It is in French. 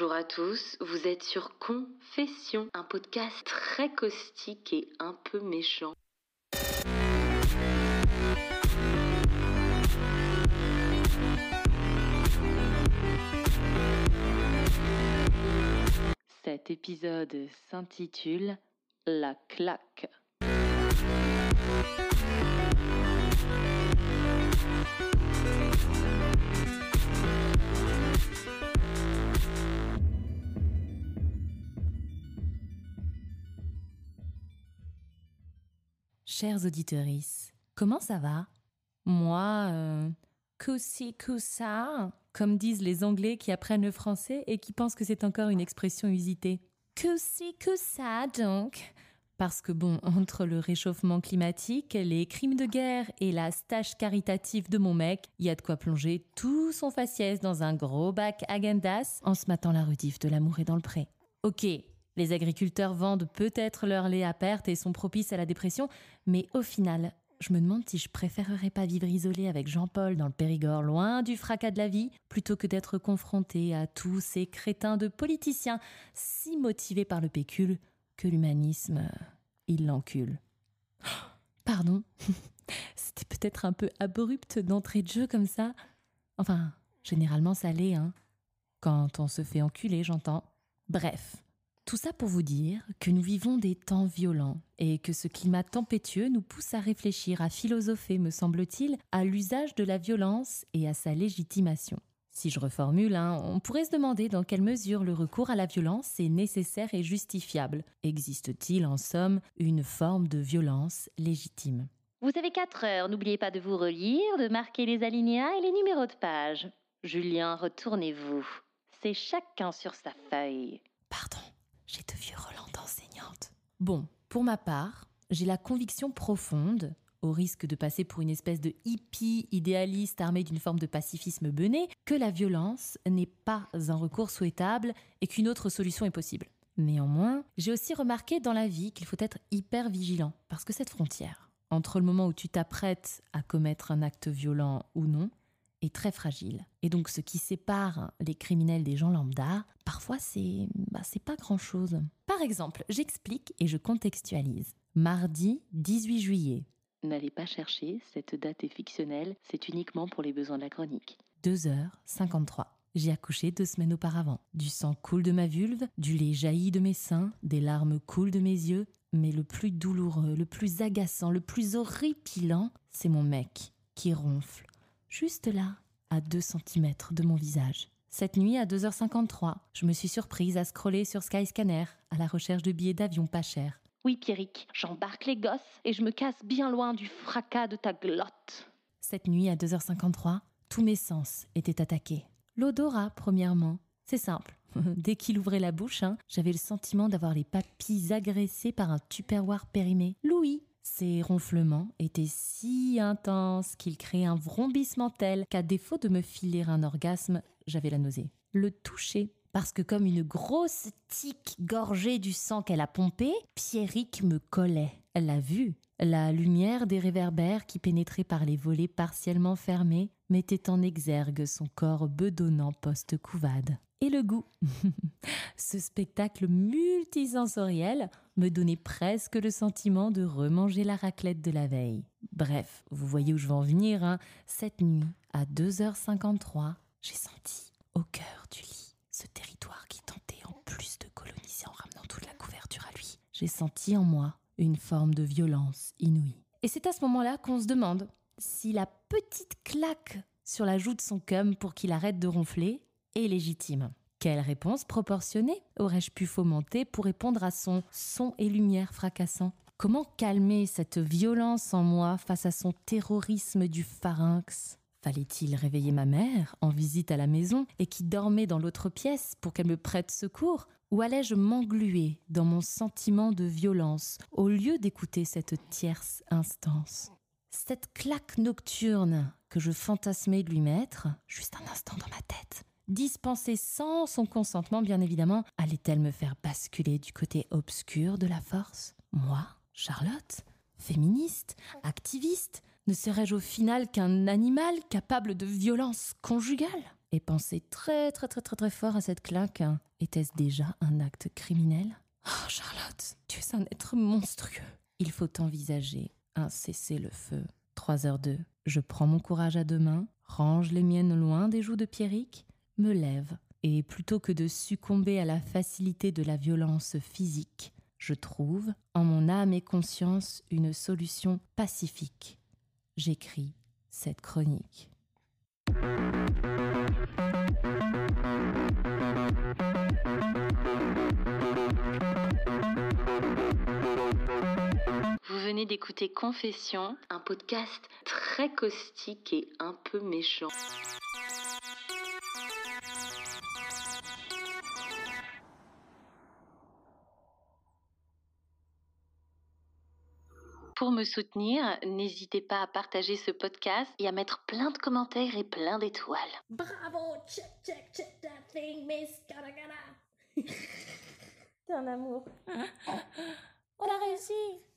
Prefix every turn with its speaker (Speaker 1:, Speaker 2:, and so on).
Speaker 1: Bonjour à tous, vous êtes sur Confession, un podcast très caustique et un peu méchant. Cet épisode s'intitule La claque.
Speaker 2: Chers auditeurs, comment ça va? Moi, euh, coussi coussa, comme disent les Anglais qui apprennent le français et qui pensent que c'est encore une expression usitée. Coussi coussa donc parce que bon, entre le réchauffement climatique, les crimes de guerre et la stage caritative de mon mec, il y a de quoi plonger tout son faciès dans un gros bac agendas en se matant la rediff de l'amour et dans le pré. Ok, les agriculteurs vendent peut-être leur lait à perte et sont propices à la dépression, mais au final, je me demande si je préférerais pas vivre isolé avec Jean-Paul dans le Périgord, loin du fracas de la vie, plutôt que d'être confronté à tous ces crétins de politiciens si motivés par le pécule que l'humanisme, euh, il l'encule. Pardon, c'était peut-être un peu abrupt d'entrée de jeu comme ça. Enfin, généralement ça l'est, hein. Quand on se fait enculer, j'entends. Bref, tout ça pour vous dire que nous vivons des temps violents et que ce climat tempétueux nous pousse à réfléchir, à philosopher, me semble-t-il, à l'usage de la violence et à sa légitimation. Si je reformule, hein, on pourrait se demander dans quelle mesure le recours à la violence est nécessaire et justifiable. Existe-t-il en somme une forme de violence légitime?
Speaker 1: Vous avez 4 heures, n'oubliez pas de vous relire, de marquer les alinéas et les numéros de page. Julien, retournez-vous. C'est chacun sur sa feuille.
Speaker 2: Pardon. J'ai de vieux relents d'enseignante. Bon, pour ma part, j'ai la conviction profonde, au risque de passer pour une espèce de hippie idéaliste armé d'une forme de pacifisme bené, que la violence n'est pas un recours souhaitable et qu'une autre solution est possible. Néanmoins, j'ai aussi remarqué dans la vie qu'il faut être hyper vigilant, parce que cette frontière, entre le moment où tu t'apprêtes à commettre un acte violent ou non, est très fragile. Et donc ce qui sépare les criminels des gens lambda, parfois c'est bah, c'est pas grand-chose. Par exemple, j'explique et je contextualise. Mardi 18 juillet.
Speaker 1: N'allez pas chercher, cette date est fictionnelle, c'est uniquement pour les besoins de la chronique.
Speaker 2: 2h53. J'ai accouché deux semaines auparavant. Du sang coule de ma vulve, du lait jaillit de mes seins, des larmes coulent de mes yeux, mais le plus douloureux, le plus agaçant, le plus horripilant, c'est mon mec qui ronfle juste là, à 2 cm de mon visage. Cette nuit, à 2h53, je me suis surprise à scroller sur Skyscanner à la recherche de billets d'avion pas chers.
Speaker 1: Oui, Pierrick, j'embarque les gosses et je me casse bien loin du fracas de ta glotte.
Speaker 2: Cette nuit, à 2h53, tous mes sens étaient attaqués. L'odorat, premièrement. C'est simple. Dès qu'il ouvrait la bouche, hein, j'avais le sentiment d'avoir les papilles agressées par un tupperware périmé. Louis, ces ronflements étaient si intenses qu'ils créaient un vrombissement tel qu'à défaut de me filer un orgasme, j'avais la nausée. Le toucher, parce que comme une grosse tique gorgée du sang qu'elle a pompé, Pierrick me collait. L'a vu. La lumière des réverbères qui pénétrait par les volets partiellement fermés mettait en exergue son corps bedonnant post-couvade. Et le goût. Ce spectacle multisensoriel me donnait presque le sentiment de remanger la raclette de la veille. Bref, vous voyez où je veux en venir, hein. Cette nuit, à 2h53, j'ai senti, au cœur du lit, ce territoire qui tentait en plus de coloniser en ramenant toute la couverture à lui. J'ai senti en moi une forme de violence inouïe. Et c'est à ce moment-là qu'on se demande si la petite claque sur la joue de son cum pour qu'il arrête de ronfler est légitime. Quelle réponse proportionnée aurais-je pu fomenter pour répondre à son son et lumière fracassant? Comment calmer cette violence en moi face à son terrorisme du pharynx? Fallait-il réveiller ma mère en visite à la maison et qui dormait dans l'autre pièce pour qu'elle me prête secours? Ou allais-je m'engluer dans mon sentiment de violence au lieu d'écouter cette tierce instance? Cette claque nocturne que je fantasmais de lui mettre, juste un instant dans ma tête, dispensée sans son consentement bien évidemment, allait-elle me faire basculer du côté obscur de la force? Moi, Charlotte, féministe, activiste, ne serais-je au final qu'un animal capable de violence conjugale? Et penser très très très très très fort à cette claque. Était-ce déjà un acte criminel? Oh Charlotte, tu es un être monstrueux. Il faut envisager un cessez-le-feu. 3h02. Je prends mon courage à deux mains, range les miennes loin des joues de Pierrick, me lève, et plutôt que de succomber à la facilité de la violence physique, je trouve, en mon âme et conscience, une solution pacifique. J'écris cette chronique.
Speaker 1: Vous venez d'écouter Confession, un podcast très caustique et un peu méchant. Pour me soutenir, n'hésitez pas à partager ce podcast et à mettre plein de commentaires et plein d'étoiles.
Speaker 2: Bravo, check, check, check that thing, Miss Garagana. T'es un amour. On a réussi.